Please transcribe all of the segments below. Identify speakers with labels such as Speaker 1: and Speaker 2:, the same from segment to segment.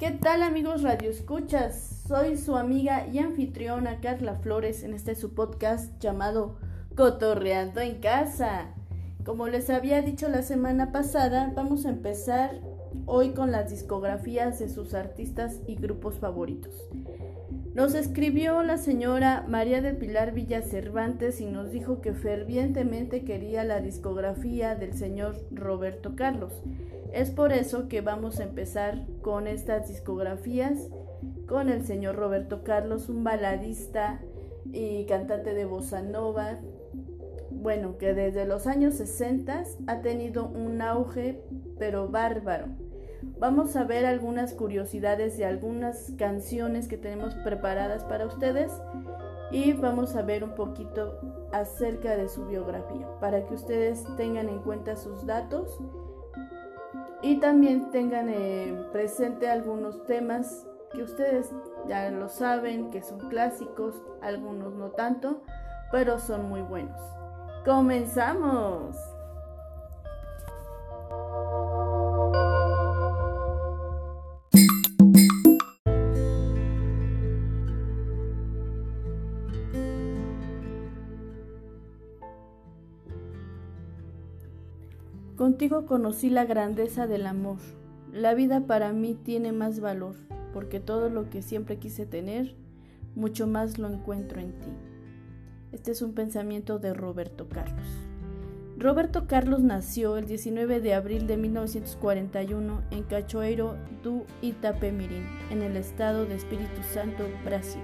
Speaker 1: ¿Qué tal amigos Radio Escuchas? Soy su amiga y anfitriona Carla Flores en este su podcast llamado Cotorreando en Casa. Como les había dicho la semana pasada, vamos a empezar hoy con las discografías de sus artistas y grupos favoritos. Nos escribió la señora María de Pilar Villa Cervantes y nos dijo que fervientemente quería la discografía del señor Roberto Carlos. Es por eso que vamos a empezar con estas discografías con el señor Roberto Carlos, un baladista y cantante de bossa nova, bueno, que desde los años 60 ha tenido un auge pero bárbaro. Vamos a ver algunas curiosidades de algunas canciones que tenemos preparadas para ustedes y vamos a ver un poquito acerca de su biografía para que ustedes tengan en cuenta sus datos y también tengan eh, presente algunos temas que ustedes ya lo saben, que son clásicos, algunos no tanto, pero son muy buenos. ¡Comenzamos! Contigo conocí la grandeza del amor. La vida para mí tiene más valor, porque todo lo que siempre quise tener, mucho más lo encuentro en ti. Este es un pensamiento de Roberto Carlos. Roberto Carlos nació el 19 de abril de 1941 en Cachoeiro do Itapemirim, en el estado de Espíritu Santo, Brasil.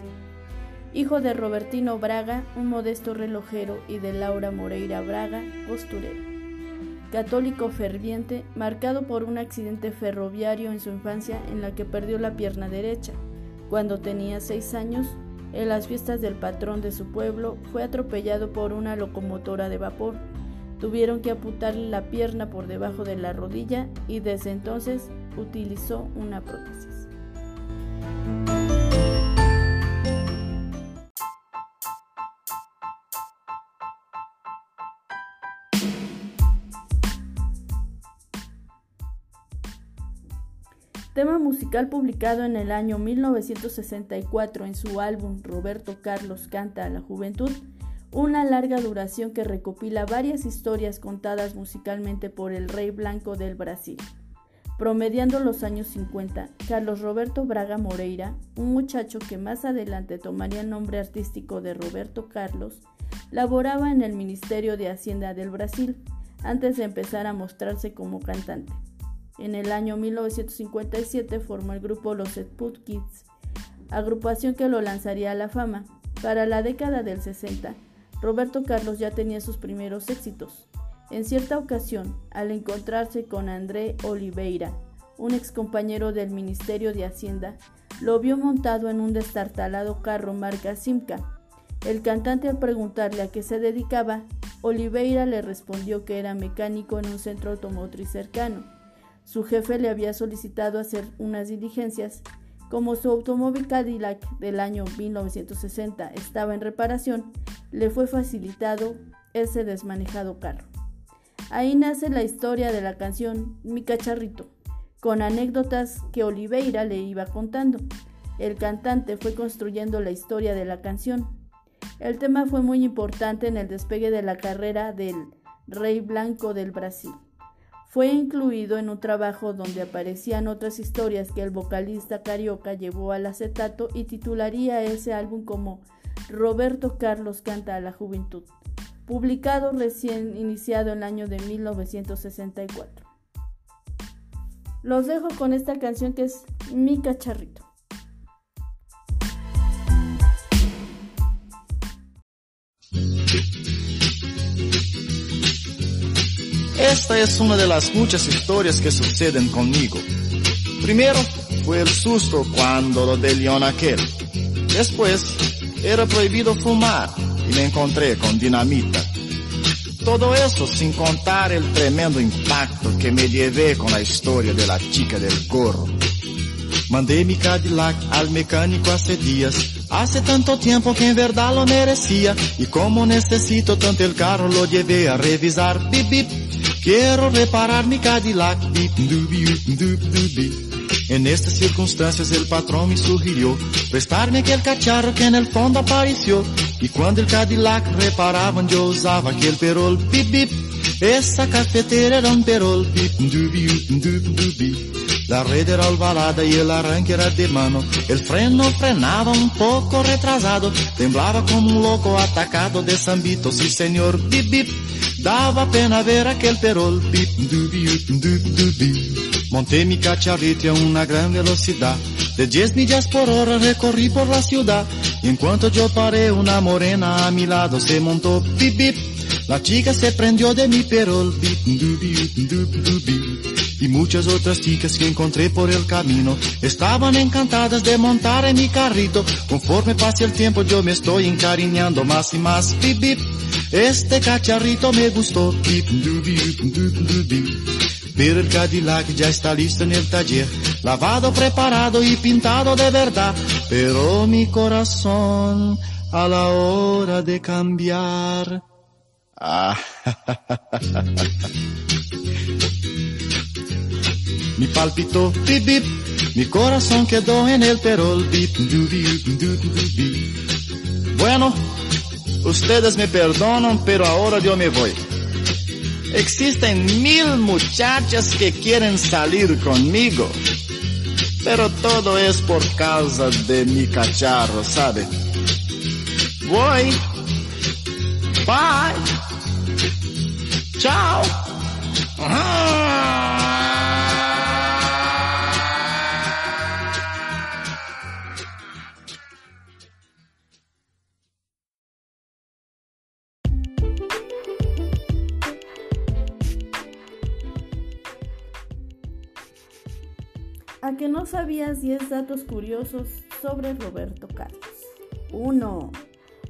Speaker 1: Hijo de Robertino Braga, un modesto relojero, y de Laura Moreira Braga, costurera católico ferviente, marcado por un accidente ferroviario en su infancia en la que perdió la pierna derecha. Cuando tenía seis años, en las fiestas del patrón de su pueblo, fue atropellado por una locomotora de vapor. Tuvieron que apuntarle la pierna por debajo de la rodilla y desde entonces utilizó una prótesis. Tema musical publicado en el año 1964 en su álbum Roberto Carlos canta a la juventud, una larga duración que recopila varias historias contadas musicalmente por el rey blanco del Brasil. Promediando los años 50, Carlos Roberto Braga Moreira, un muchacho que más adelante tomaría el nombre artístico de Roberto Carlos, laboraba en el Ministerio de Hacienda del Brasil antes de empezar a mostrarse como cantante. En el año 1957 formó el grupo Los Put Kids, agrupación que lo lanzaría a la fama. Para la década del 60, Roberto Carlos ya tenía sus primeros éxitos. En cierta ocasión, al encontrarse con André Oliveira, un excompañero del Ministerio de Hacienda, lo vio montado en un destartalado carro marca Simca. El cantante al preguntarle a qué se dedicaba, Oliveira le respondió que era mecánico en un centro automotriz cercano. Su jefe le había solicitado hacer unas diligencias. Como su automóvil Cadillac del año 1960 estaba en reparación, le fue facilitado ese desmanejado carro. Ahí nace la historia de la canción Mi cacharrito, con anécdotas que Oliveira le iba contando. El cantante fue construyendo la historia de la canción. El tema fue muy importante en el despegue de la carrera del Rey Blanco del Brasil. Fue incluido en un trabajo donde aparecían otras historias que el vocalista carioca llevó al acetato y titularía ese álbum como Roberto Carlos canta a la juventud, publicado recién iniciado en el año de 1964. Los dejo con esta canción que es Mi cacharrito.
Speaker 2: Esta es una de las muchas historias que suceden conmigo. Primero fue el susto cuando lo de León aquel. Después era prohibido fumar y me encontré con dinamita. Todo eso sin contar el tremendo impacto que me llevé con la historia de la chica del gorro. Mandé mi Cadillac al mecánico hace días. Hace tanto tiempo que en verdad lo merecía. Y como necesito tanto el carro, lo llevé a revisar. Bip, bip. Quiero reparar mi Cadillac. En estas circunstancias el patrón me sugirió prestarme aquel cacharro que en el fondo apareció. Y cuando el Cadillac reparaban yo usaba aquel perol bip bip. Esa cafetera era un perol bip dubi dubi La red era ovalada y el arranque era de mano. El freno frenaba un poco retrasado. Temblaba como un loco atacado de zambito. Sí señor, bip bip. Daba pena ver aquel perol bip dubi dubi Monté mi cacharrito a una gran velocidad. De 10 millas por hora recorrí por la ciudad. Y en cuanto yo paré, una morena a mi lado se montó bip bip. La chica se prendió de mi perol bip dubi dubi y muchas otras chicas que encontré por el camino estaban encantadas de montar en mi carrito. Conforme pase el tiempo yo me estoy encariñando más y más. Bip, bip. Este cacharrito me gustó. Bip, Pero el Cadillac ya está listo en el taller, lavado, preparado y pintado de verdad. Pero mi corazón a la hora de cambiar. Ah, mi palpitó, bip bip, mi corazón quedó en el perol, bip, Bueno, ustedes me perdonan, pero ahora yo me voy. Existen mil muchachas que quieren salir conmigo, pero todo es por causa de mi cacharro, ¿sabe? Voy. Bye. Chao.
Speaker 1: Que no sabías 10 datos curiosos sobre Roberto Carlos. 1.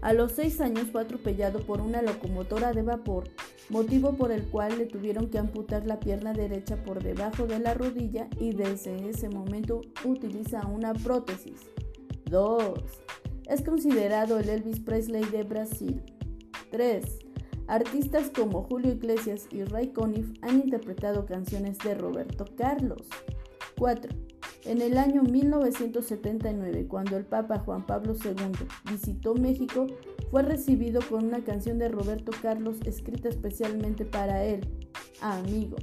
Speaker 1: A los 6 años fue atropellado por una locomotora de vapor, motivo por el cual le tuvieron que amputar la pierna derecha por debajo de la rodilla y desde ese momento utiliza una prótesis. 2. Es considerado el Elvis Presley de Brasil. 3. Artistas como Julio Iglesias y Ray Conniff han interpretado canciones de Roberto Carlos. 4. En el año 1979, cuando el Papa Juan Pablo II visitó México, fue recibido con una canción de Roberto Carlos escrita especialmente para él, Amigo.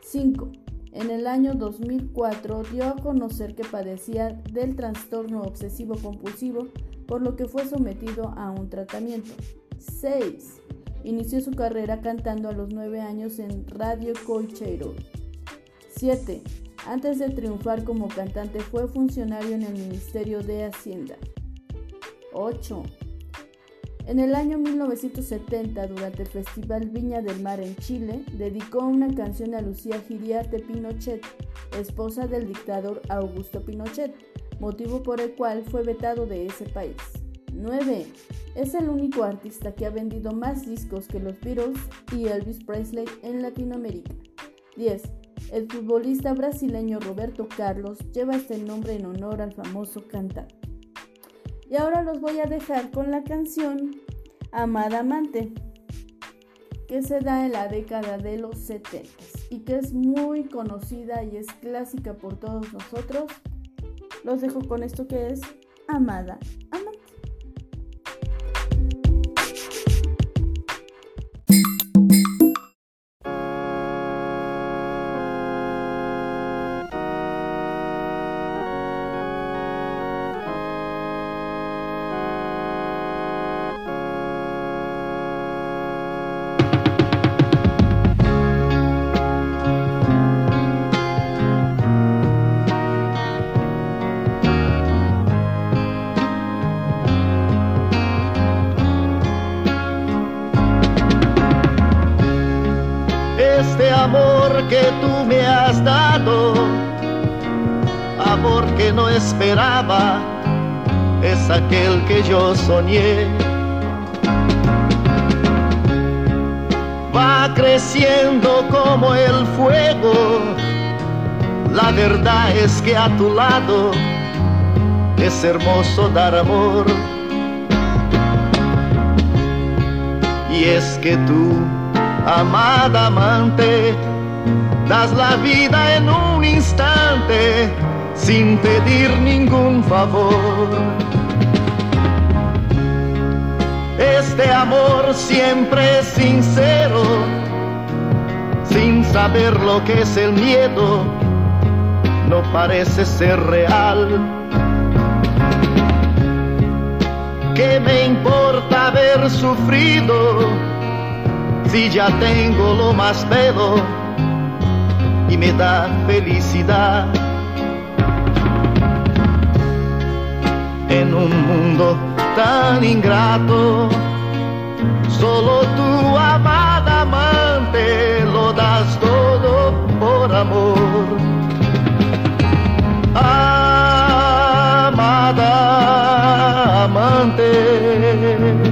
Speaker 1: 5. En el año 2004 dio a conocer que padecía del trastorno obsesivo compulsivo, por lo que fue sometido a un tratamiento. 6. Inició su carrera cantando a los 9 años en Radio Colcheiro. 7. Antes de triunfar como cantante fue funcionario en el Ministerio de Hacienda. 8. En el año 1970, durante el Festival Viña del Mar en Chile, dedicó una canción a Lucía Giriarte Pinochet, esposa del dictador Augusto Pinochet, motivo por el cual fue vetado de ese país. 9. Es el único artista que ha vendido más discos que los Beatles y Elvis Presley en Latinoamérica. 10. El futbolista brasileño Roberto Carlos lleva este nombre en honor al famoso cantante. Y ahora los voy a dejar con la canción Amada Amante, que se da en la década de los 70 y que es muy conocida y es clásica por todos nosotros. Los dejo con esto que es Amada Amante.
Speaker 2: No esperaba, es aquel que yo soñé. Va creciendo como el fuego, la verdad es que a tu lado es hermoso dar amor. Y es que tú, amada amante, das la vida en un instante sin pedir ningún favor. Este amor siempre es sincero, sin saber lo que es el miedo, no parece ser real. ¿Qué me importa haber sufrido si ya tengo lo más bello y me da felicidad? En un mundo tan ingrato, solo tu amada amante lo das todo por amor. Amada amante.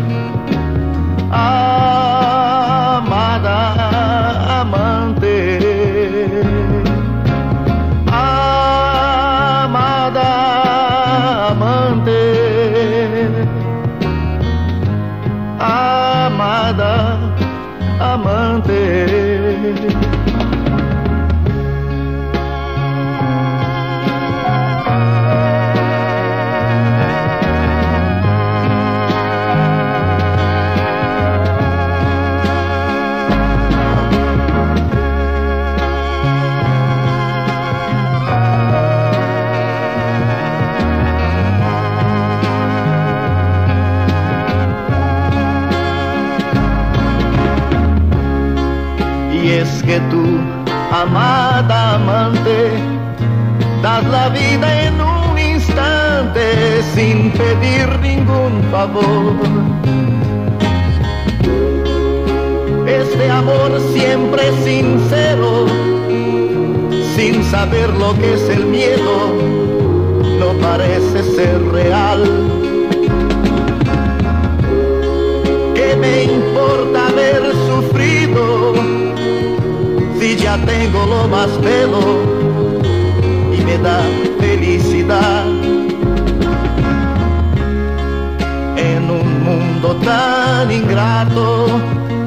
Speaker 2: Vida en un instante sin pedir ningún favor. Este amor siempre sincero, sin saber lo que es el miedo, no parece ser real. ¿Qué me importa haber sufrido si ya tengo lo más bello me da felicidad? En un mundo tan ingrato,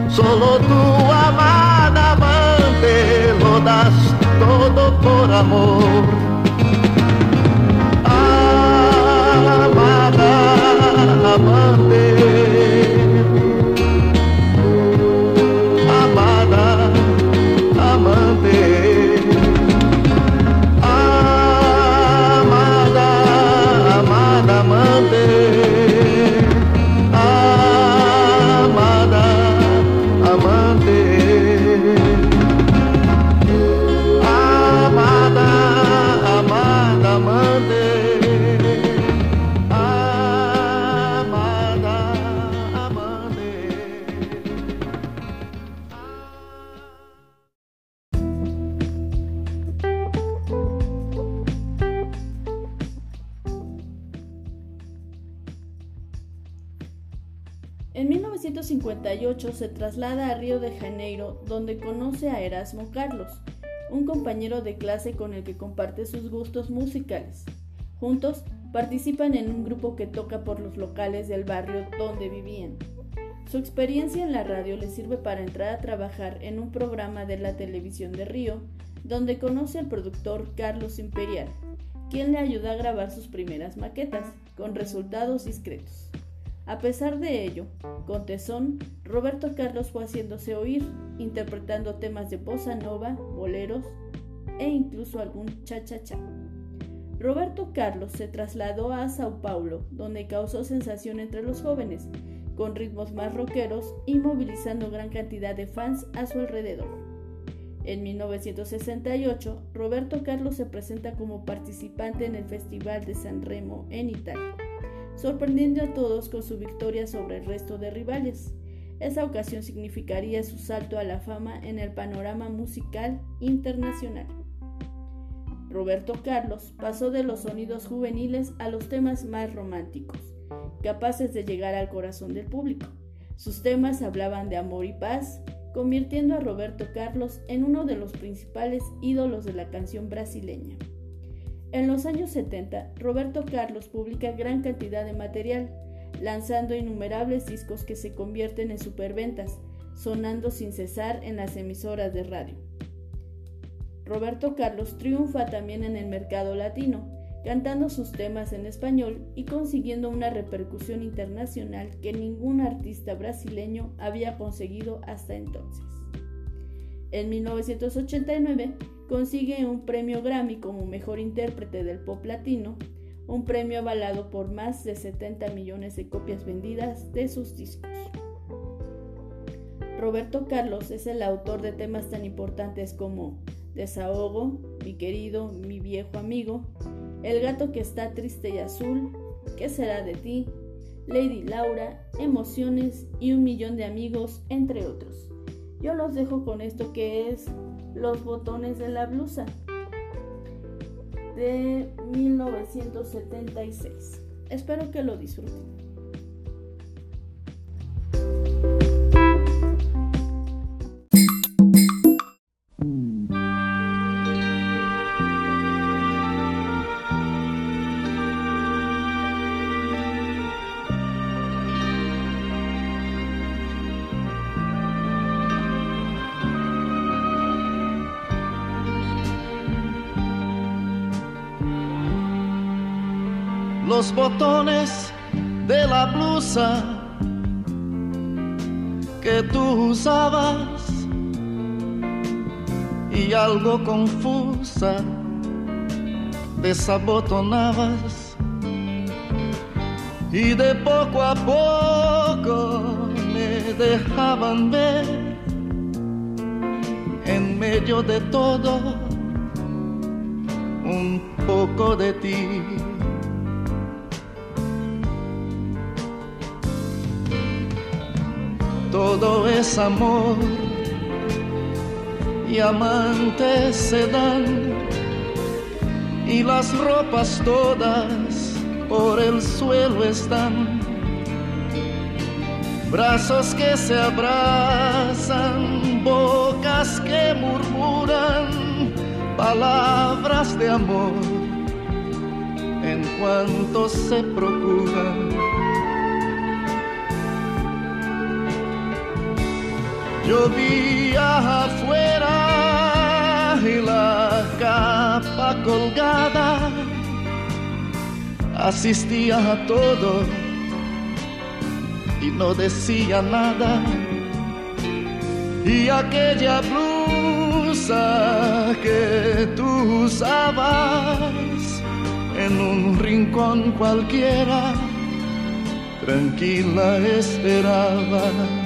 Speaker 2: solo tu amada amante lo das todo por amor.
Speaker 1: Traslada a Río de Janeiro, donde conoce a Erasmo Carlos, un compañero de clase con el que comparte sus gustos musicales. Juntos participan en un grupo que toca por los locales del barrio donde vivían. Su experiencia en la radio le sirve para entrar a trabajar en un programa de la televisión de Río, donde conoce al productor Carlos Imperial, quien le ayuda a grabar sus primeras maquetas, con resultados discretos. A pesar de ello, con tesón, Roberto Carlos fue haciéndose oír, interpretando temas de bossa nova, boleros e incluso algún cha-cha-cha. Roberto Carlos se trasladó a Sao Paulo, donde causó sensación entre los jóvenes, con ritmos más rockeros y movilizando gran cantidad de fans a su alrededor. En 1968, Roberto Carlos se presenta como participante en el Festival de San Remo en Italia sorprendiendo a todos con su victoria sobre el resto de rivales. Esa ocasión significaría su salto a la fama en el panorama musical internacional. Roberto Carlos pasó de los sonidos juveniles a los temas más románticos, capaces de llegar al corazón del público. Sus temas hablaban de amor y paz, convirtiendo a Roberto Carlos en uno de los principales ídolos de la canción brasileña. En los años 70, Roberto Carlos publica gran cantidad de material, lanzando innumerables discos que se convierten en superventas, sonando sin cesar en las emisoras de radio. Roberto Carlos triunfa también en el mercado latino, cantando sus temas en español y consiguiendo una repercusión internacional que ningún artista brasileño había conseguido hasta entonces. En 1989 consigue un premio Grammy como mejor intérprete del pop latino, un premio avalado por más de 70 millones de copias vendidas de sus discos. Roberto Carlos es el autor de temas tan importantes como Desahogo, Mi querido, mi viejo amigo, El gato que está triste y azul, ¿Qué será de ti? Lady Laura, Emociones y Un millón de amigos, entre otros. Yo los dejo con esto que es Los botones de la blusa de 1976. Espero que lo disfruten.
Speaker 2: Los botones de la blusa que tú usabas y algo confusa desabotonabas y de poco a poco me dejaban ver en medio de todo un poco de ti. Todo es amor y amantes se dan y las ropas todas por el suelo están. Brazos que se abrazan, bocas que murmuran palabras de amor en cuanto se procuran Llovía afuera y la capa colgada asistía a todo y no decía nada. Y aquella blusa que tú usabas en un rincón cualquiera, tranquila esperaba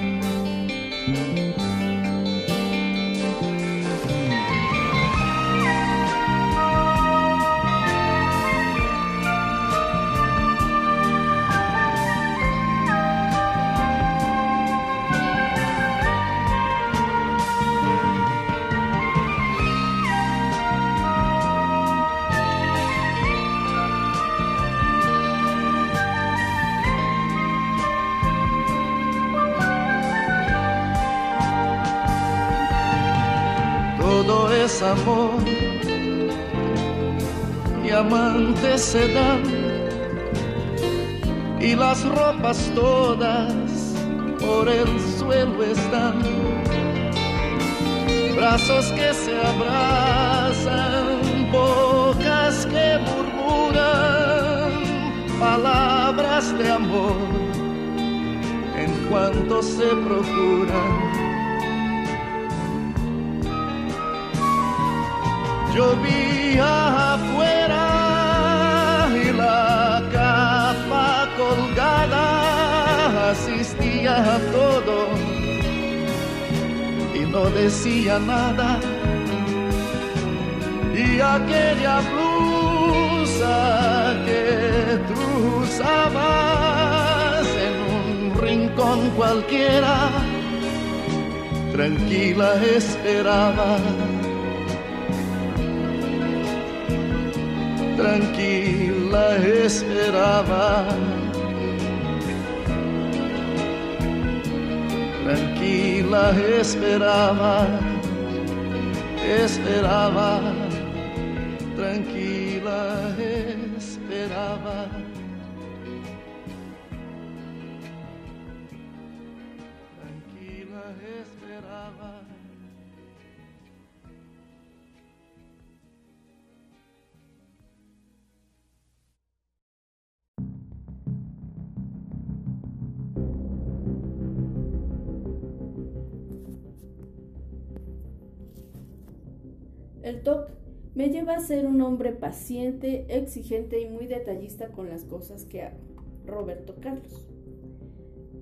Speaker 2: y las ropas todas por el suelo están. Brazos que se abrazan, bocas que murmuran palabras de amor en cuanto se procuran llovía afuera asistía a todo y no decía nada. Y aquella blusa que tú en un rincón cualquiera, tranquila esperaba tranquila esperaba. Tranquila esperaba, esperaba, tranquila esperaba. Tranquila esperaba.
Speaker 1: El TOC me lleva a ser un hombre paciente, exigente y muy detallista con las cosas que hago. Roberto Carlos.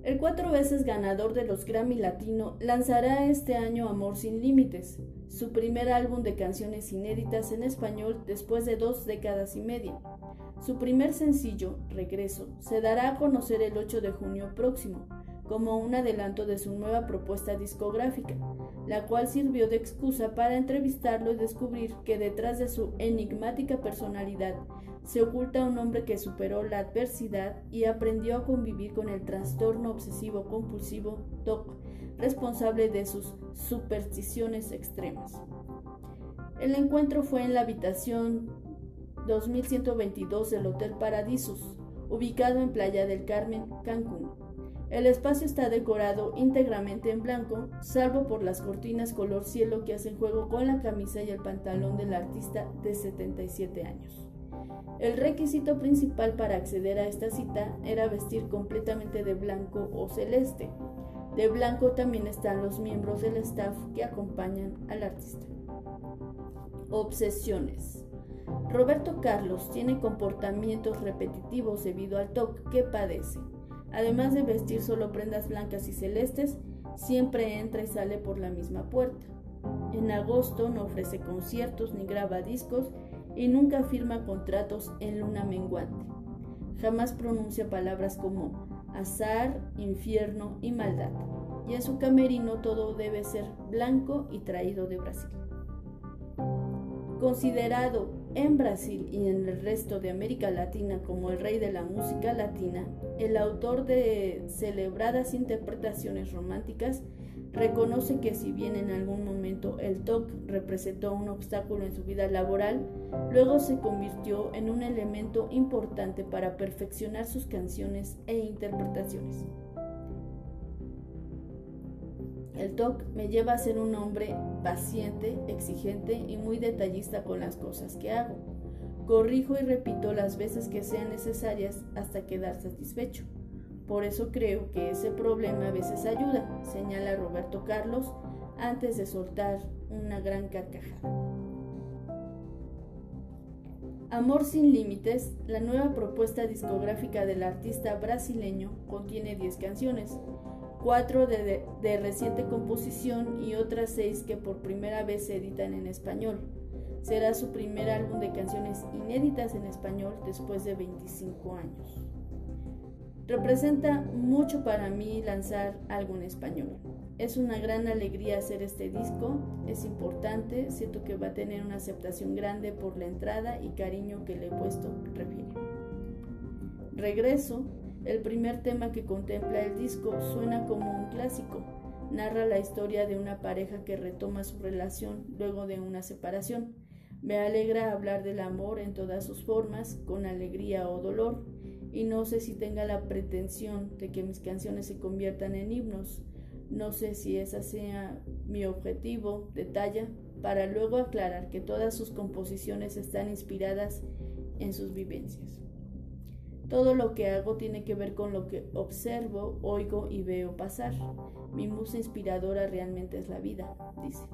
Speaker 1: El cuatro veces ganador de los Grammy Latino lanzará este año Amor sin Límites, su primer álbum de canciones inéditas en español después de dos décadas y media. Su primer sencillo, Regreso, se dará a conocer el 8 de junio próximo, como un adelanto de su nueva propuesta discográfica, la cual sirvió de excusa para entrevistarlo y descubrir que detrás de su enigmática personalidad se oculta un hombre que superó la adversidad y aprendió a convivir con el trastorno obsesivo compulsivo TOC, responsable de sus supersticiones extremas. El encuentro fue en la habitación 2122 del Hotel Paradisus, ubicado en Playa del Carmen, Cancún. El espacio está decorado íntegramente en blanco, salvo por las cortinas color cielo que hacen juego con la camisa y el pantalón del artista de 77 años. El requisito principal para acceder a esta cita era vestir completamente de blanco o celeste. De blanco también están los miembros del staff que acompañan al artista. Obsesiones. Roberto Carlos tiene comportamientos repetitivos debido al TOC que padece. Además de vestir solo prendas blancas y celestes, siempre entra y sale por la misma puerta. En agosto no ofrece conciertos ni graba discos y nunca firma contratos en luna menguante. Jamás pronuncia palabras como azar, infierno y maldad. Y en su camerino todo debe ser blanco y traído de Brasil. Considerado en Brasil y en el resto de América Latina como el rey de la música latina, el autor de celebradas interpretaciones románticas reconoce que si bien en algún momento el TOC representó un obstáculo en su vida laboral, luego se convirtió en un elemento importante para perfeccionar sus canciones e interpretaciones. El TOC me lleva a ser un hombre paciente, exigente y muy detallista con las cosas que hago. Corrijo y repito las veces que sean necesarias hasta quedar satisfecho. Por eso creo que ese problema a veces ayuda, señala Roberto Carlos antes de soltar una gran carcajada. Amor sin Límites, la nueva propuesta discográfica del artista brasileño, contiene 10 canciones, cuatro de, reciente composición y otras seis que por primera vez se editan en español. Será su primer álbum de canciones inéditas en español después de 25 años. Representa mucho para mí lanzar algo en español. Es una gran alegría hacer este disco, es importante, siento que va a tener una aceptación grande por la entrada y cariño que le he puesto, refiere. Regreso el primer tema que contempla el disco suena como un clásico. Narra la historia de una pareja que retoma su relación luego de una separación. Me alegra hablar del amor en todas sus formas, con alegría o dolor, y no sé si tenga la pretensión de que mis canciones se conviertan en himnos. No sé si ese sea mi objetivo, detalla, para luego aclarar que todas sus composiciones están inspiradas en sus vivencias. Todo lo que hago tiene que ver con lo que observo, oigo y veo pasar. Mi musa inspiradora realmente es la vida, dice.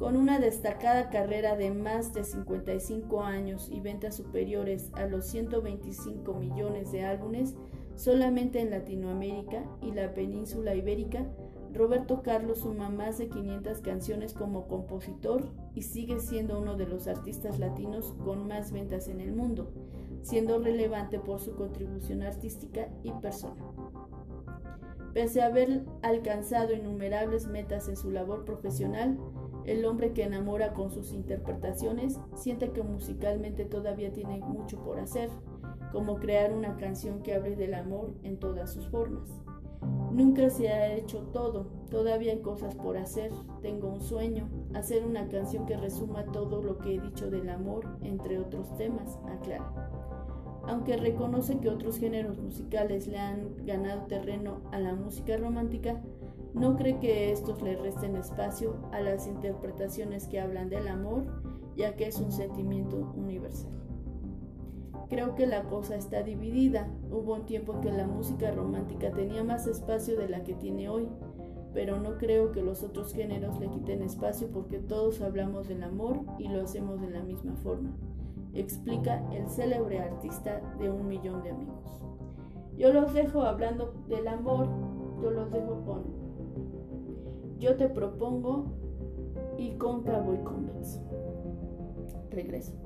Speaker 1: Con una destacada carrera de más de 55 años y ventas superiores a los 125 millones de álbumes solamente en Latinoamérica y la península ibérica, Roberto Carlos suma más de 500 canciones como compositor y sigue siendo uno de los artistas latinos con más ventas en el mundo, siendo relevante por su contribución artística y personal. Pese a haber alcanzado innumerables metas en su labor profesional, el hombre que enamora con sus interpretaciones siente que musicalmente todavía tiene mucho por hacer, como crear una canción que hable del amor en todas sus formas. Nunca se ha hecho todo, todavía hay cosas por hacer, tengo un sueño, hacer una canción que resuma todo lo que he dicho del amor, entre otros temas, aclara. Aunque reconoce que otros géneros musicales le han ganado terreno a la música romántica, no cree que estos le resten espacio a las interpretaciones que hablan del amor, ya que es un sentimiento universal. Creo que la cosa está dividida. Hubo un tiempo en que la música romántica tenía más espacio de la que tiene hoy. pero no creo que los otros géneros le quiten espacio porque todos hablamos del amor y lo hacemos de la misma forma, explica el célebre artista de un millón de amigos. Yo los dejo hablando del amor, yo los dejo con Yo te propongo y con Cowboy Convex. Regreso.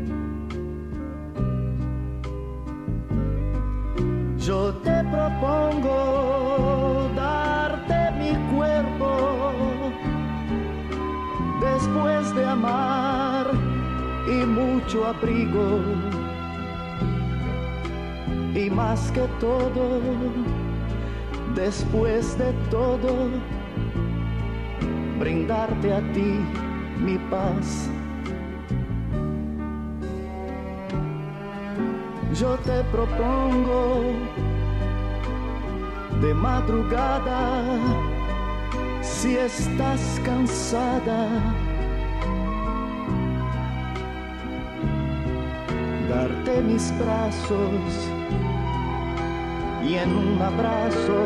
Speaker 2: mucho abrigo. Y más que todo, después de todo, brindarte a ti mi paz. yo te propongo de madrugada, si estás cansada, darte mis brazos y en un abrazo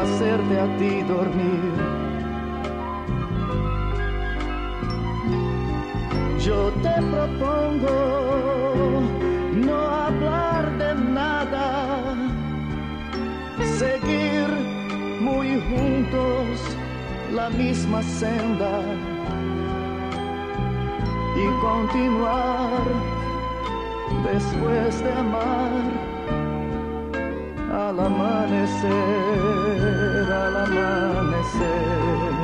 Speaker 2: hacerte a ti dormir. Yo te propongo no hablar de nada, seguir muy juntos la misma senda y continuar después de amar al amanecer, al amanecer.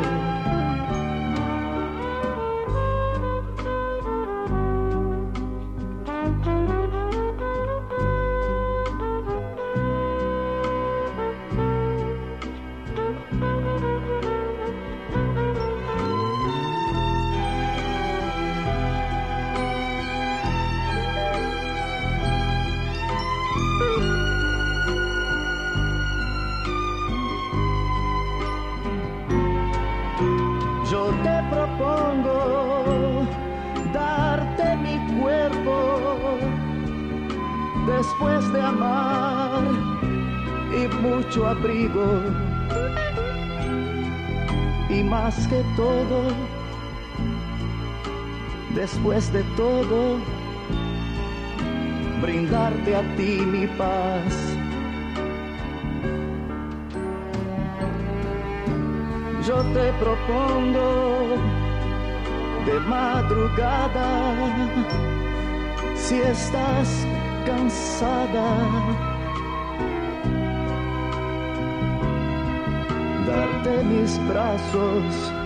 Speaker 2: Todo, después de todo, brindarte a ti mi paz. Yo te propongo de madrugada si estás cansada. Darte mis brazos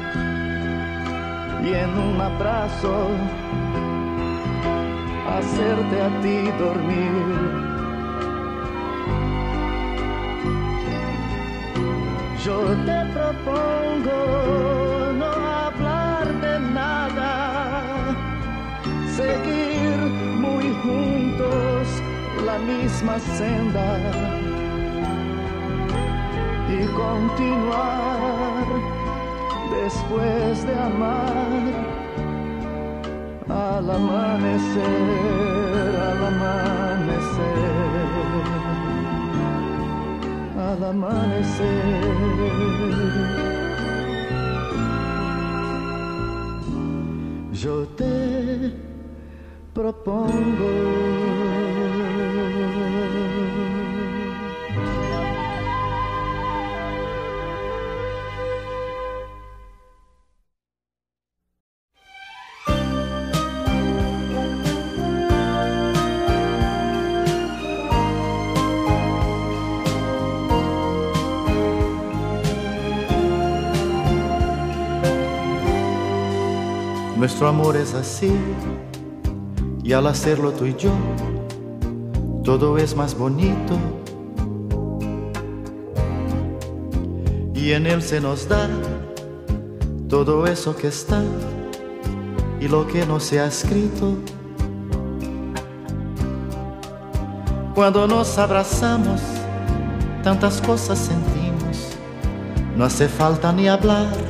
Speaker 2: y en un abrazo hacerte a ti dormir. Yo te propongo no hablar de nada, seguir muy juntos la misma senda y continuar después de amar al amanecer, al amanecer, al amanecer. Yo te propongo. Nuestro amor es así y al hacerlo tú y yo, todo es más bonito. Y en él se nos da todo eso que está y lo que no se ha escrito. Cuando nos abrazamos, tantas cosas sentimos, no hace falta ni hablar.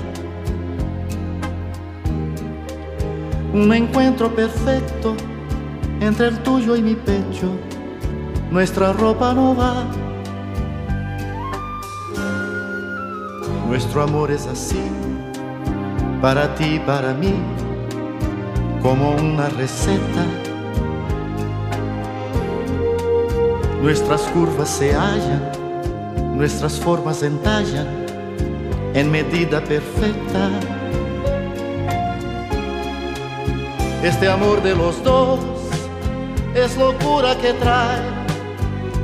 Speaker 2: Un encuentro perfecto entre el tuyo y mi pecho, nuestra ropa no va. Nuestro amor es así, para ti y para mí, como una receta. Nuestras curvas se hallan, nuestras formas entallan en medida perfecta. Este amor de los dos es locura que trae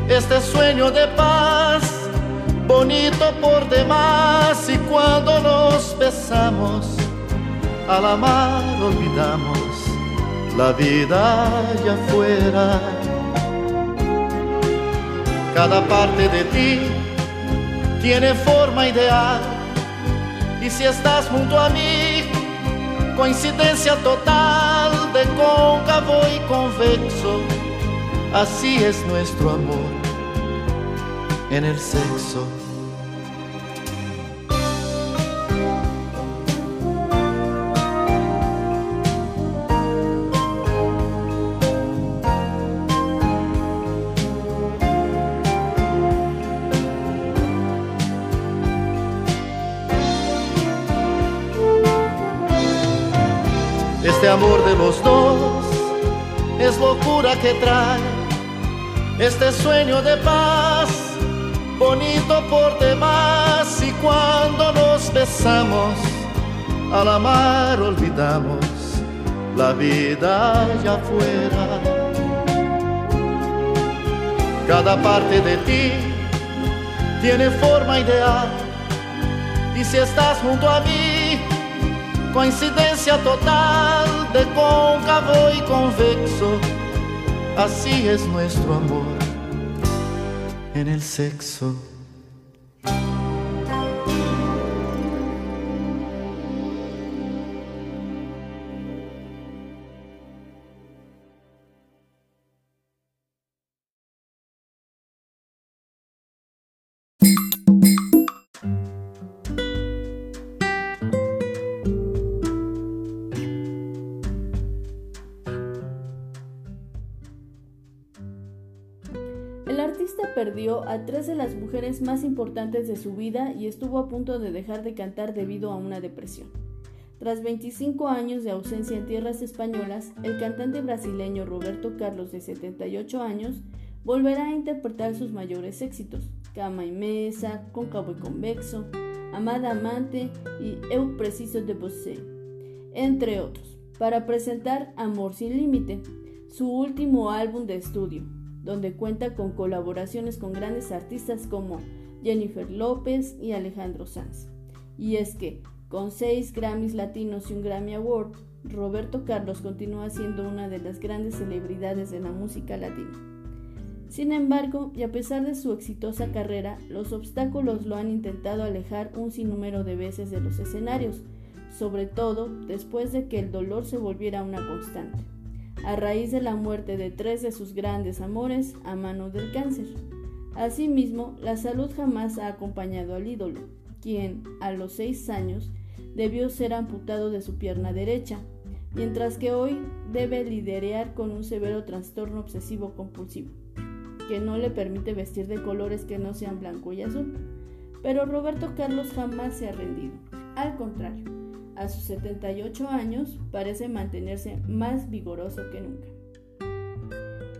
Speaker 2: este sueño de paz, bonito por demás. Y cuando nos besamos, al amar olvidamos la vida allá afuera. Cada parte de ti tiene forma ideal. Y si estás junto a mí, coincidencia total de cóncavo y convexo, así es nuestro amor en el sexo. Amor de los dos es locura que trae este sueño de paz, bonito por demás. Y cuando nos besamos, al amar olvidamos la vida allá afuera. Cada parte de ti tiene forma ideal. Y si estás junto a mí, coincidencia total de cóncavo y convexo, así es nuestro amor en el sexo.
Speaker 1: Perdió a tres de las mujeres más importantes de su vida y estuvo a punto de dejar de cantar debido a una depresión. Tras 25 años de ausencia en tierras españolas, el cantante brasileño Roberto Carlos, de 78 años, volverá a interpretar sus mayores éxitos, Cama y Mesa, Cóncavo y Convexo, Amada Amante y Eu Preciso de Você, entre otros, para presentar Amor sin Límite, su último álbum de estudio, donde cuenta con colaboraciones con grandes artistas como Jennifer López y Alejandro Sanz. Y es que, con seis Grammys latinos y un Grammy Award, Roberto Carlos continúa siendo una de las grandes celebridades de la música latina. Sin embargo, y a pesar de su exitosa carrera, los obstáculos lo han intentado alejar un sinnúmero de veces de los escenarios, sobre todo después de que el dolor se volviera una constante a raíz de la muerte de tres de sus grandes amores a mano del cáncer. Asimismo, la salud jamás ha acompañado al ídolo, quien, a los seis años, debió ser amputado de su pierna derecha, mientras que hoy debe lidiar con un severo trastorno obsesivo compulsivo, que no le permite vestir de colores que no sean blanco y azul. Pero Roberto Carlos jamás se ha rendido. Al contrario, a sus 78 años parece mantenerse más vigoroso que nunca.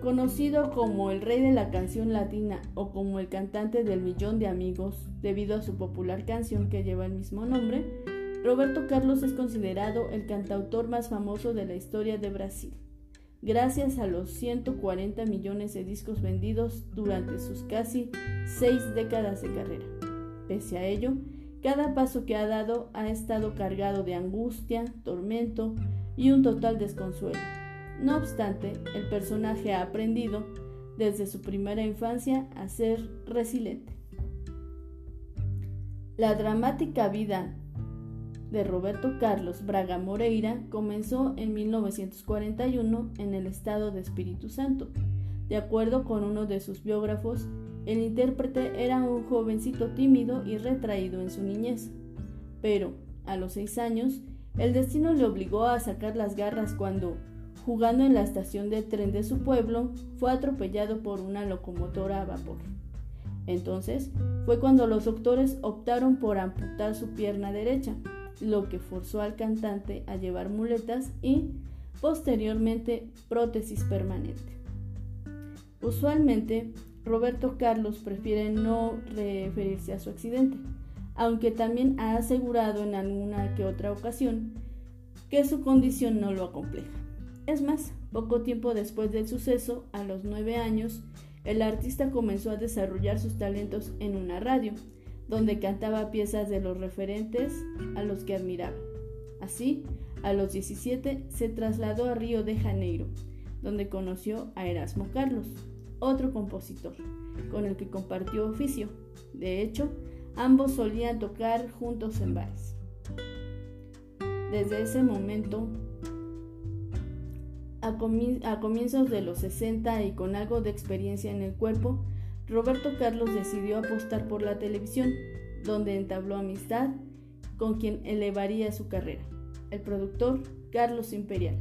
Speaker 1: Conocido como el rey de la canción latina o como el cantante del millón de amigos debido a su popular canción que lleva el mismo nombre, Roberto Carlos es considerado el cantautor más famoso de la historia de Brasil, gracias a los 140 millones de discos vendidos durante sus casi seis décadas de carrera. Pese a ello, cada paso que ha dado ha estado cargado de angustia, tormento, y un total desconsuelo. No obstante, el personaje ha aprendido desde su primera infancia a ser resiliente. La dramática vida de Roberto Carlos Braga Moreira comenzó en 1941 en el estado de Espíritu Santo. De acuerdo con uno de sus biógrafos, el intérprete era un jovencito tímido y retraído en su niñez. Pero, a los seis años, el destino le obligó a sacar las garras cuando, jugando en la estación de tren de su pueblo, fue atropellado por una locomotora a vapor. Entonces fue cuando los doctores optaron por amputar su pierna derecha, lo que forzó al cantante a llevar muletas y, posteriormente, prótesis permanente. Usualmente, Roberto Carlos prefiere no referirse a su accidente, aunque también ha asegurado en alguna que otra ocasión que su condición no lo acompleja. Es más, poco tiempo después del suceso, a los nueve años, el artista comenzó a desarrollar sus talentos en una radio, donde cantaba piezas de los referentes a los que admiraba. Así, a los 17 se trasladó a Río de Janeiro, donde conoció a Erasmo Carlos, otro compositor, con el que compartió oficio. De hecho, ambos solían tocar juntos en bares. Desde ese momento, a, comienzos de los 60 y con algo de experiencia en el cuerpo, Roberto Carlos decidió apostar por la televisión, donde entabló amistad con quien elevaría su carrera, el productor Carlos Imperial,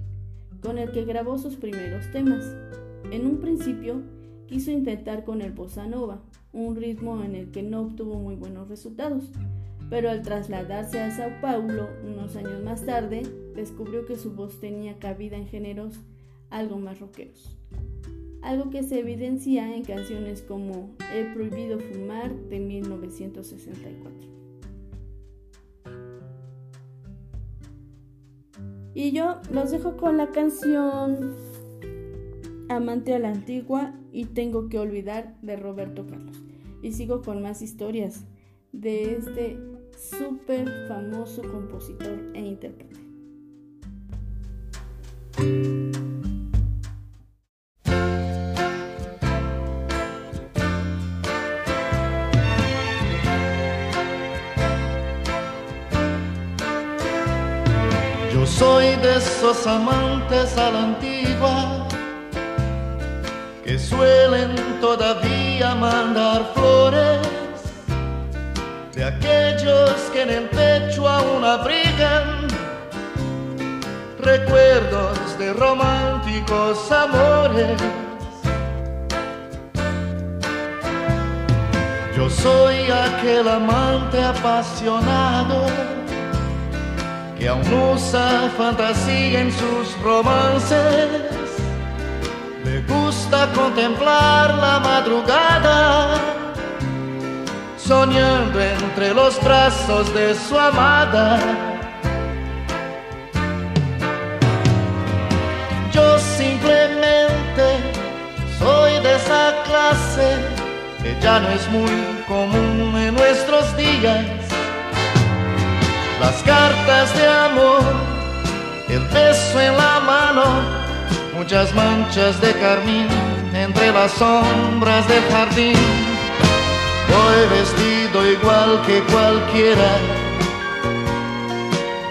Speaker 1: con el que grabó sus primeros temas. En un principio quiso intentar con el bossa nova, un ritmo en el que no obtuvo muy buenos resultados, pero al trasladarse a Sao Paulo unos años más tarde, descubrió que su voz tenía cabida en géneros algo más rockeros algo que se evidencia en canciones como He prohibido fumar de 1964. Y yo los dejo con la canción Amante a la Antigua y Tengo que olvidar de Roberto Carlos. Y sigo con más historias de este súper famoso compositor e intérprete.
Speaker 2: soy de esos amantes a la antigua que suelen todavía mandar flores, de aquellos que en el pecho aún abrigan recuerdos de románticos amores. Yo soy aquel amante apasionado que aún usa fantasía en sus romances. Gusta contemplar la madrugada, soñando entre los brazos de su amada. Yo simplemente soy de esa clase que ya no es muy común en nuestros días las cartas de amor, el beso en la mano, muchas manchas de carmín entre las sombras del jardín. Voy vestido igual que cualquiera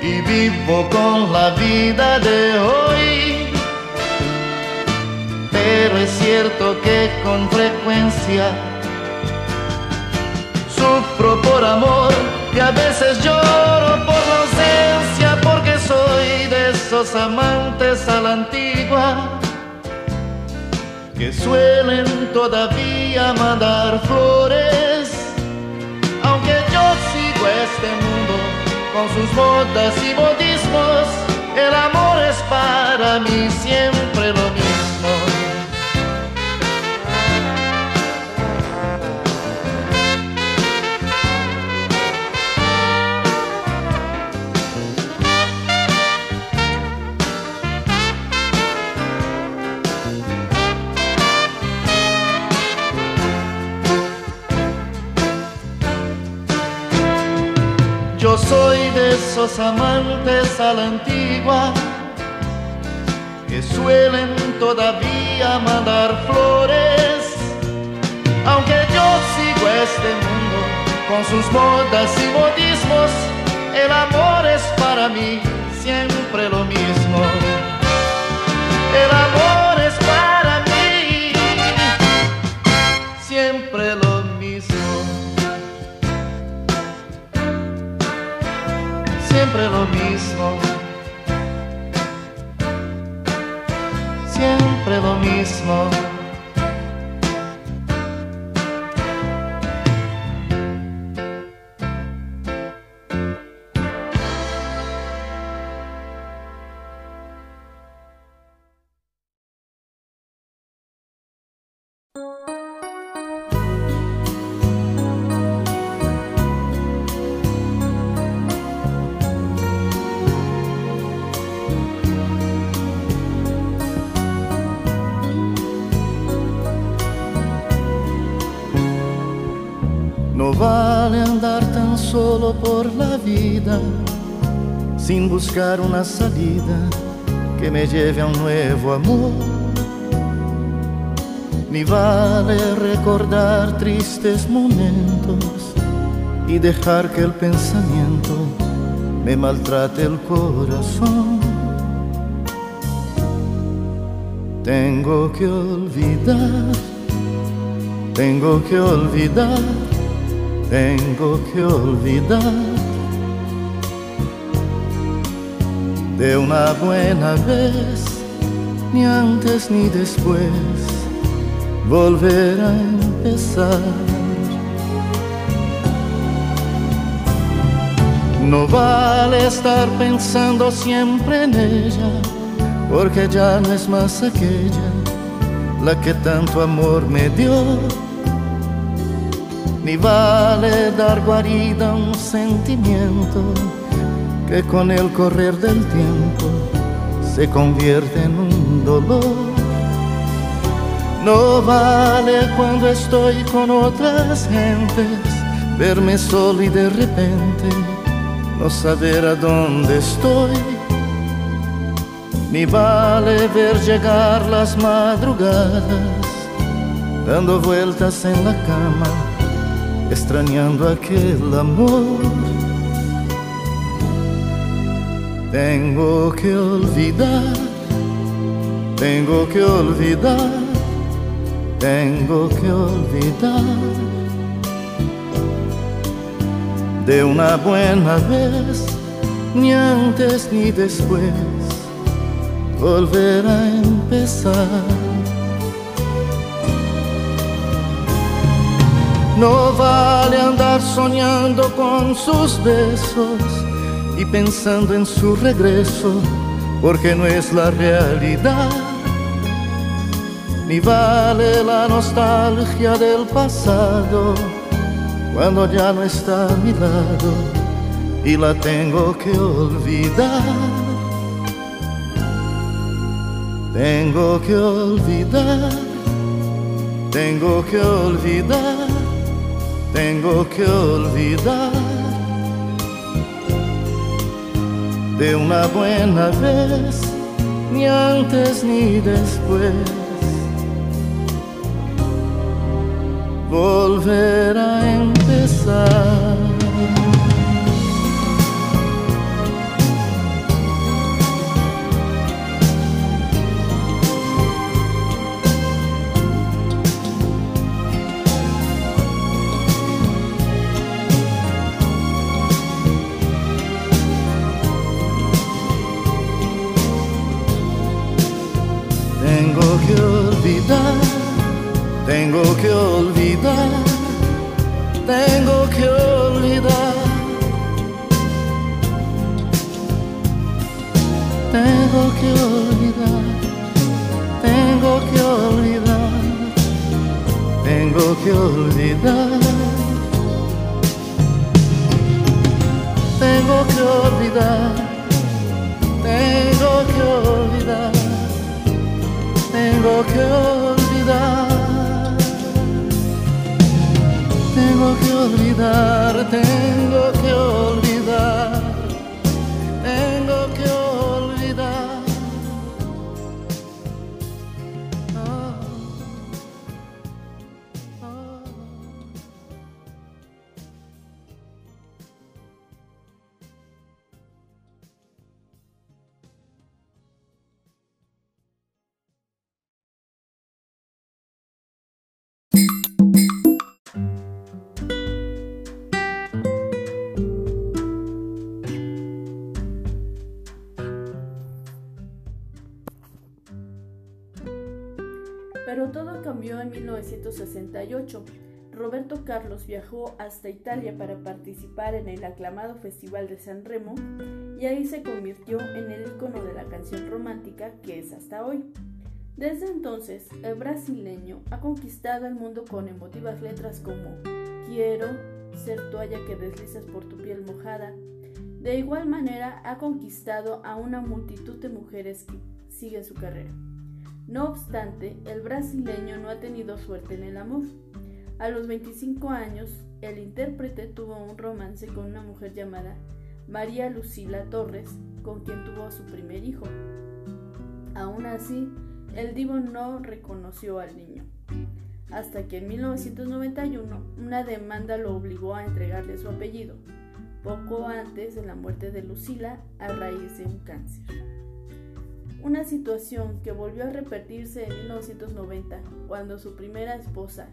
Speaker 2: y vivo con la vida de hoy. Pero es cierto que con frecuencia sufro por amor que a veces lloro por porque soy de esos amantes a la antigua que suelen todavía mandar flores. Aunque yo sigo este mundo con sus modas y modismos el amor es para mí siempre lo mismo esos amantes a la antigua que suelen todavía mandar flores. Aunque yo sigo este mundo con sus modas y modismos, el amor es para mí siempre lo mismo. El amor Siempre lo mismo. Vale andar tan solo por la vida sin buscar una salida que me lleve a un nuevo amor. Ni vale recordar tristes momentos y dejar que el pensamiento me maltrate el corazón. Tengo que olvidar, tengo que olvidar tengo que olvidar de una buena vez, ni antes ni después, volver a empezar. No vale estar pensando siempre en ella, porque ya no es más aquella la que tanto amor me dio ni vale dar guarida a un sentimiento que con el correr del tiempo se convierte en un dolor. No vale cuando estoy con otras gentes verme solo y de repente no saber a dónde estoy. Ni vale ver llegar las madrugadas dando vueltas en la cama extrañando aquel amor. Tengo que olvidar, tengo que olvidar, tengo que olvidar de una buena vez, ni antes ni después, volver a empezar. No vale andar soñando con sus besos y pensando en su regreso, porque no es la realidad. Ni vale la nostalgia del pasado cuando ya no está a mi lado y la tengo que olvidar. Tengo que olvidar, tengo que olvidar tengo que olvidar de una buena vez, ni antes ni después. Volver a empezar. Tengo que olvidar, tengo que olvidar. Tengo que olvidar, tengo que olvidar, tengo que olvidar. Tengo que olvidar, tengo que olvidar tengo que olvidar, tengo que olvidar, tengo que olvidar,
Speaker 1: En 1968. Roberto Carlos viajó hasta Italia para participar en el aclamado Festival de San Remo y ahí se convirtió en el icono de la canción romántica que es hasta hoy. Desde entonces, el brasileño ha conquistado el mundo con emotivas letras como Quiero ser toalla que deslizas por tu piel mojada. De igual manera, ha conquistado a una multitud de mujeres que siguen su carrera. No obstante, el brasileño no ha tenido suerte en el amor. A los 25 años, el intérprete tuvo un romance con una mujer llamada María Lucila Torres, con quien tuvo su primer hijo. Aún así, el divo no reconoció al niño, hasta que en 1991 una demanda lo obligó a entregarle su apellido, poco antes de la muerte de Lucila a raíz de un cáncer. Una situación que volvió a repetirse en 1990, cuando su primera esposa,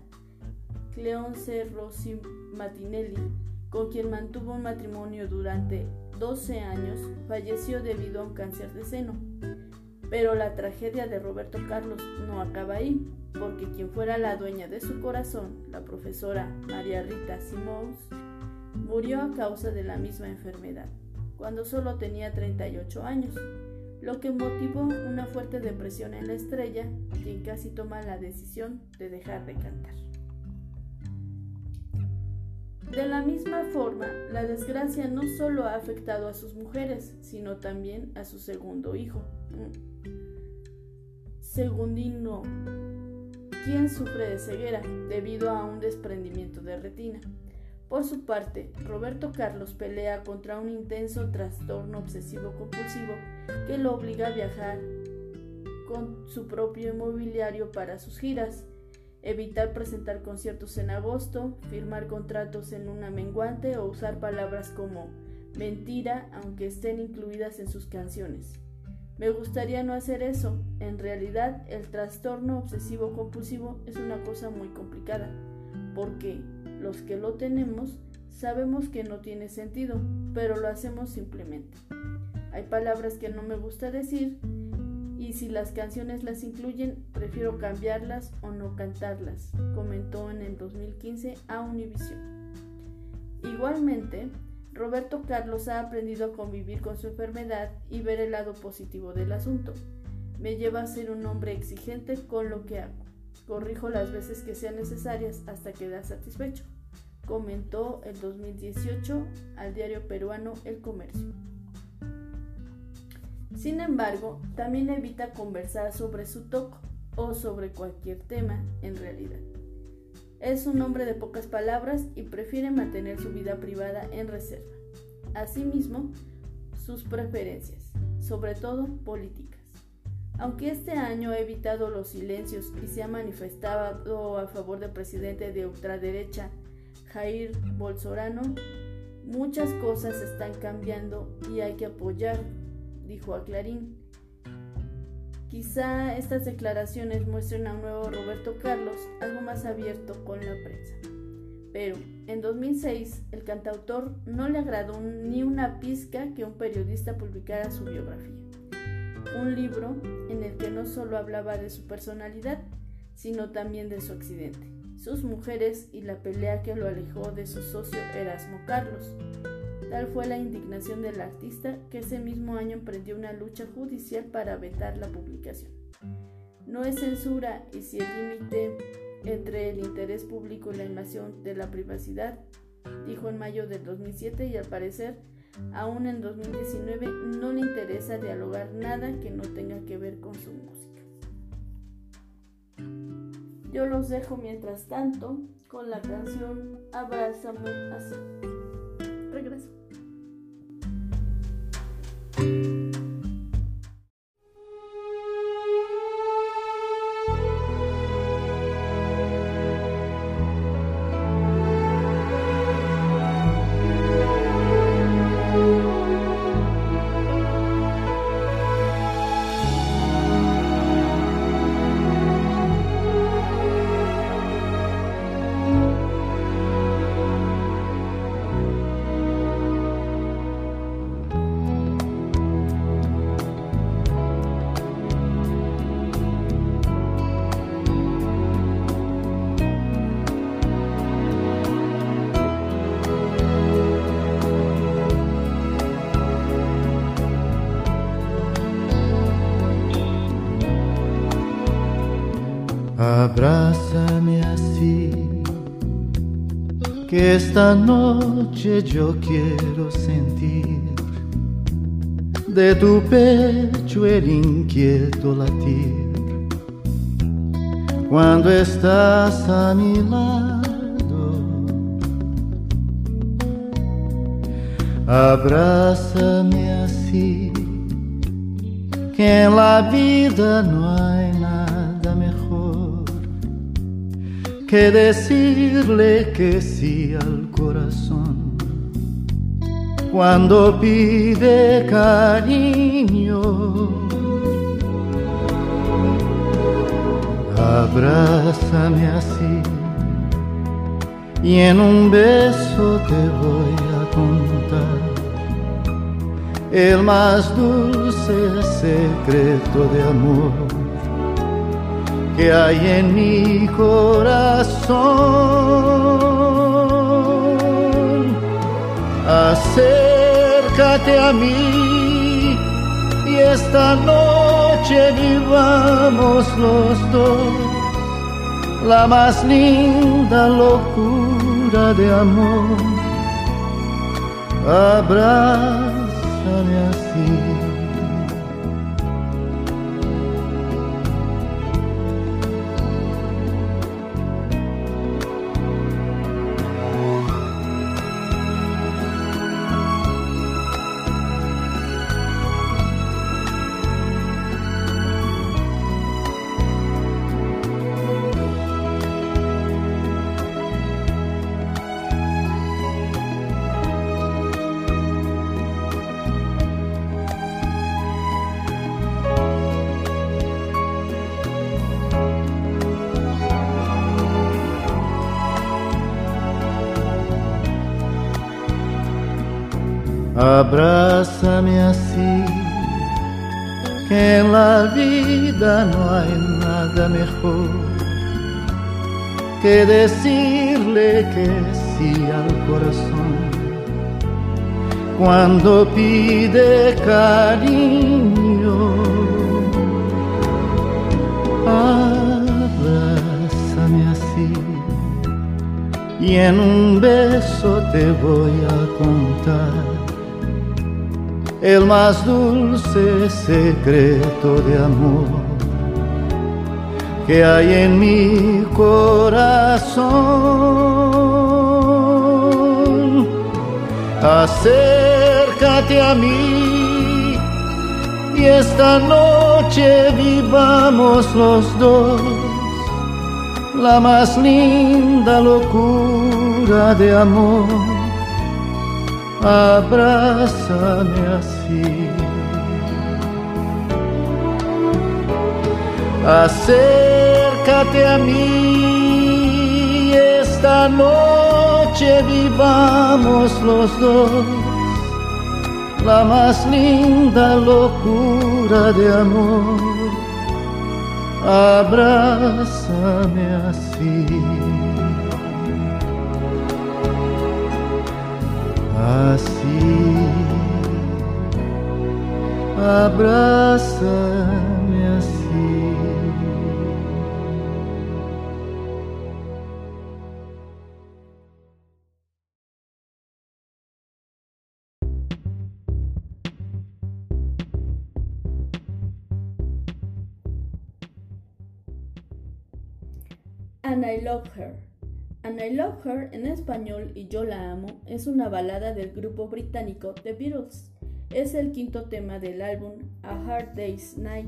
Speaker 1: Cleonce Rossi Matinelli, con quien mantuvo un matrimonio durante 12 años, falleció debido a un cáncer de seno. Pero la tragedia de Roberto Carlos no acaba ahí, porque quien fuera la dueña de su corazón, la profesora María Rita Simons, murió a causa de la misma enfermedad, cuando solo tenía 38 años, lo que motivó una fuerte depresión en la estrella, quien casi toma la decisión de dejar de cantar. De la misma forma, la desgracia no solo ha afectado a sus mujeres, sino también a su segundo hijo, Segundino, quien sufre de ceguera debido a un desprendimiento de retina. Por su parte, Roberto Carlos pelea contra un intenso trastorno obsesivo-compulsivo que lo obliga a viajar con su propio inmobiliario para sus giras, evitar presentar conciertos en agosto, firmar contratos en una menguante o usar palabras como mentira aunque estén incluidas en sus canciones. Me gustaría no hacer eso. En realidad, el trastorno obsesivo compulsivo es una cosa muy complicada, porque los que lo tenemos sabemos que no tiene sentido, pero lo hacemos simplemente. Hay palabras que no me gusta decir y si las canciones las incluyen, prefiero cambiarlas o no cantarlas, comentó en el 2015 a Univision. Igualmente, Roberto Carlos ha aprendido a convivir con su enfermedad y ver el lado positivo del asunto. Me lleva a ser un hombre exigente con lo que hago. Corrijo las veces que sean necesarias hasta quedar satisfecho, comentó el 2018 al diario peruano El Comercio. Sin embargo, también evita conversar sobre su toco o sobre cualquier tema en realidad. Es un hombre de pocas palabras y prefiere mantener su vida privada en reserva. Asimismo, sus preferencias, sobre todo políticas. Aunque este año ha evitado los silencios y se ha manifestado a favor del presidente de ultraderecha Jair Bolsonaro, muchas cosas están cambiando y hay que apoyar, dijo a Clarín. Quizá estas declaraciones muestren a un nuevo Roberto Carlos algo más abierto con la prensa. Pero en 2006 el cantautor no le agradó ni una pizca que un periodista publicara su biografía. Un libro en el que no solo hablaba de su personalidad, sino también de su accidente, sus mujeres y la pelea que lo alejó de su socio Erasmo Carlos, Tal fue la indignación del artista que ese mismo año emprendió una lucha judicial para vetar la publicación. No es censura y si el límite entre el interés público y la invasión de la privacidad, dijo en mayo del 2007 y al parecer aún en 2019 no le interesa dialogar nada que no tenga que ver con su música. Yo los dejo mientras tanto con la canción Abrázame así.
Speaker 2: Thank you. Esta noche yo quiero sentir de tu pecho el inquieto latir. Cuando estás a mi lado, abrázame así, que en la vida no hay nada mejor que decirle que sí al cuando pide cariño. Abrázame así y en un beso te voy a contar el más dulce secreto de amor que hay en mi corazón. Acércate a mí y esta noche vivamos los dos la más linda locura de amor. Abrázame así. Decirle que sí al corazón cuando pide cariño. Abrázame así y en un beso te voy a contar el más dulce secreto de amor que hay en mi corazón. Acércate a mí y esta noche vivamos los dos la más linda locura de amor abrázame así. Acércate a mí, esta noche vivamos los dos la más linda locura de amor. Abrázame así. así. Abrázame
Speaker 1: I Love Her. And I Love Her en español y Yo la amo es una balada del grupo británico The Beatles. Es el quinto tema del álbum A Hard Day's Night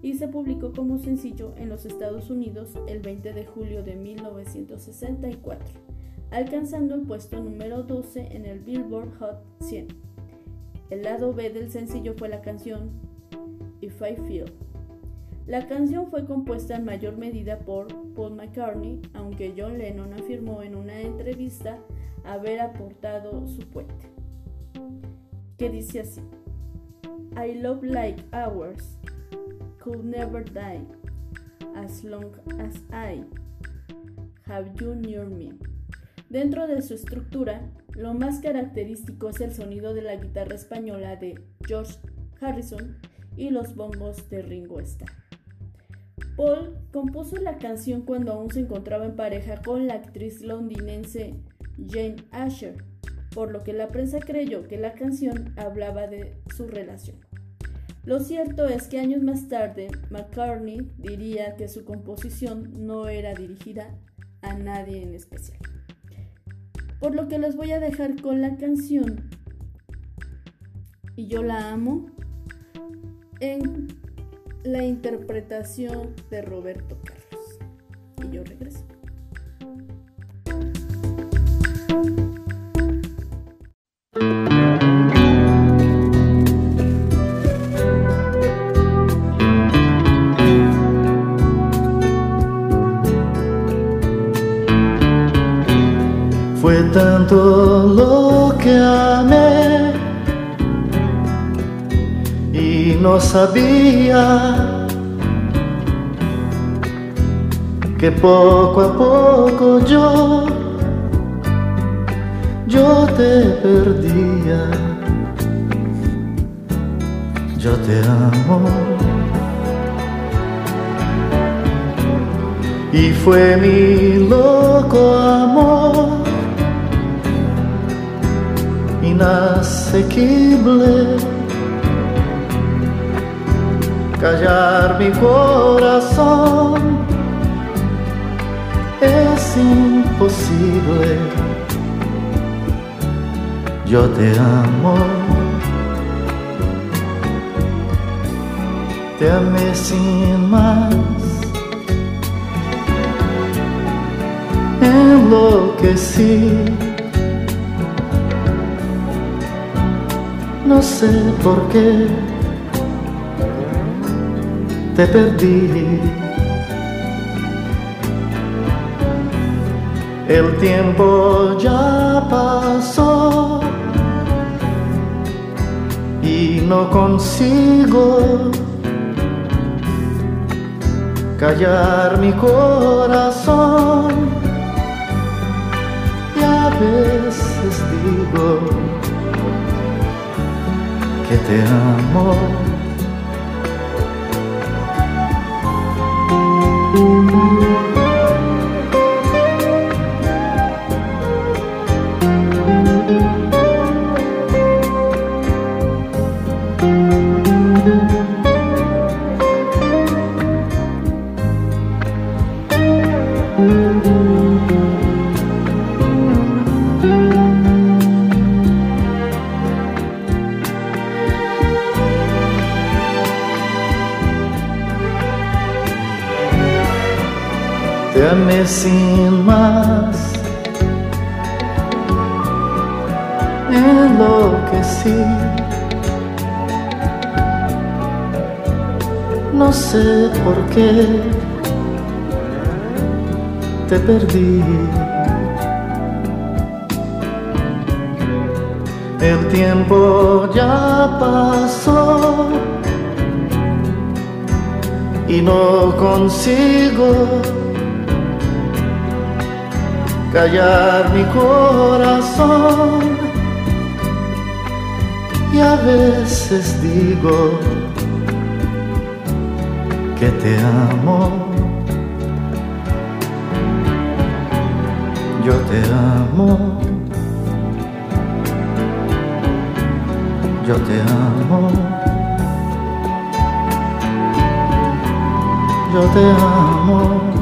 Speaker 1: y se publicó como sencillo en los Estados Unidos el 20 de julio de 1964, alcanzando el puesto número 12 en el Billboard Hot 100. El lado B del sencillo fue la canción If I Feel. La canción fue compuesta en mayor medida por Paul McCartney, aunque John Lennon afirmó en una entrevista haber aportado su puente, que dice así: I love like ours could never die as long as I have you near me. Dentro de su estructura, lo más característico es el sonido de la guitarra española de George Harrison y los bombos de Ringo Starr. Paul compuso la canción cuando aún se encontraba en pareja con la actriz londinense Jane Asher, por lo que la prensa creyó que la canción hablaba de su relación. Lo cierto es que años más tarde, McCartney diría que su composición no era dirigida a nadie en especial. Por lo que los voy a dejar con la canción Y yo la amo en la interpretación de Roberto Carlos. Y yo regreso.
Speaker 2: Sabía que poco a poco yo, yo te perdía. Yo te amo. Y fue mi loco amor inasequible. Callar mi corazón es imposible. Yo te amo. Te amé sin más. Enloquecí no sé por qué te perdí. El tiempo ya pasó y no consigo callar mi corazón. Y a veces digo, que te amo. Te sin más. Enloquecí, no sé por qué te perdí. El tiempo ya pasó y no consigo callar mi corazón y a veces digo que te amo. Yo te amo. Yo te amo. Yo te amo.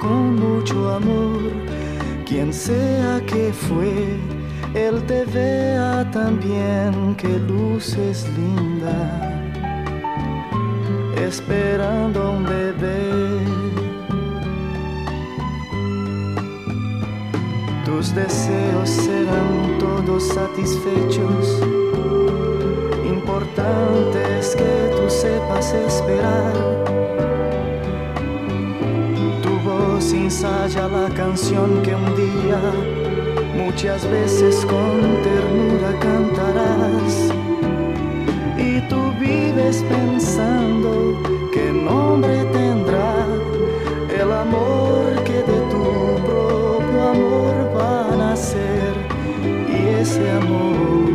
Speaker 2: Con mucho amor, quien sea que fue, él te vea también que luces linda, esperando un bebé. Tus deseos serán todos satisfechos. Importante es que tú sepas esperar ensaya la canción que un día muchas veces con ternura cantarás. Y tú vives pensando qué nombre tendrá el amor que de tu propio amor va a nacer. Y ese amor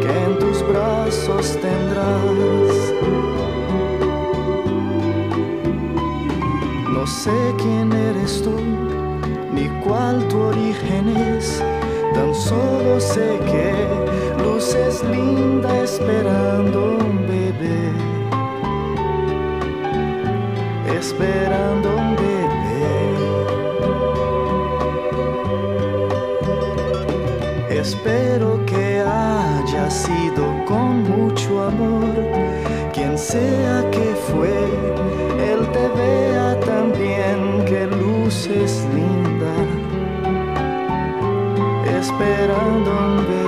Speaker 2: que en tus brazos tendrás. Sé quién eres tú, ni cuál tu origen es, tan solo sé que luces linda esperando un bebé, esperando un bebé. Espero que haya sido con mucho amor, quien sea que fue, él te vea esperando un bebé.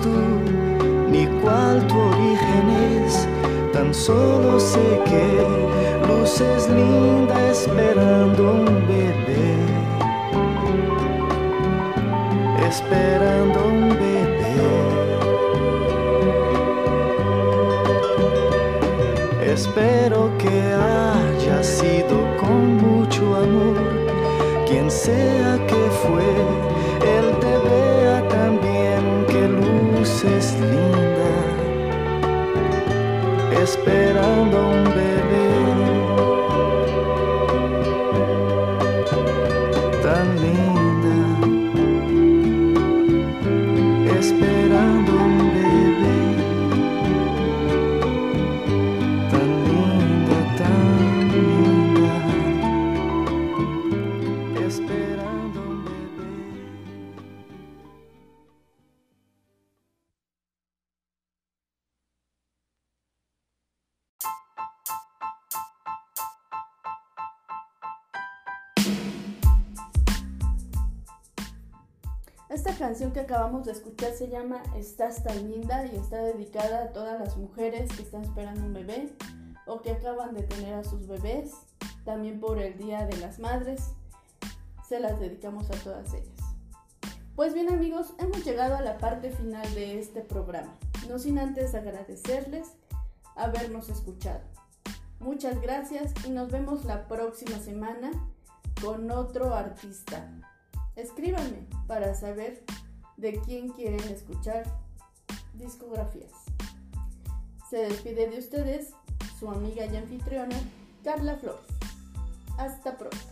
Speaker 2: Tú, ni cuál tu origen es, tan solo sé que luces linda esperando un bebé, esperando un bebé. Espero que haya sido con mucho amor, quien sea que fue, luces linda, esperando un
Speaker 1: se llama Estás tan linda y está dedicada a todas las mujeres que están esperando un bebé o que acaban de tener a sus bebés. También por el Día de las Madres se las dedicamos a todas ellas. Pues bien amigos, hemos llegado a la parte final de este programa. No sin antes agradecerles habernos escuchado. Muchas gracias y nos vemos la próxima semana con otro artista. Escríbanme para saber de quién quieren escuchar discografías. Se despide de ustedes su amiga y anfitriona Carla Flores. Hasta pronto.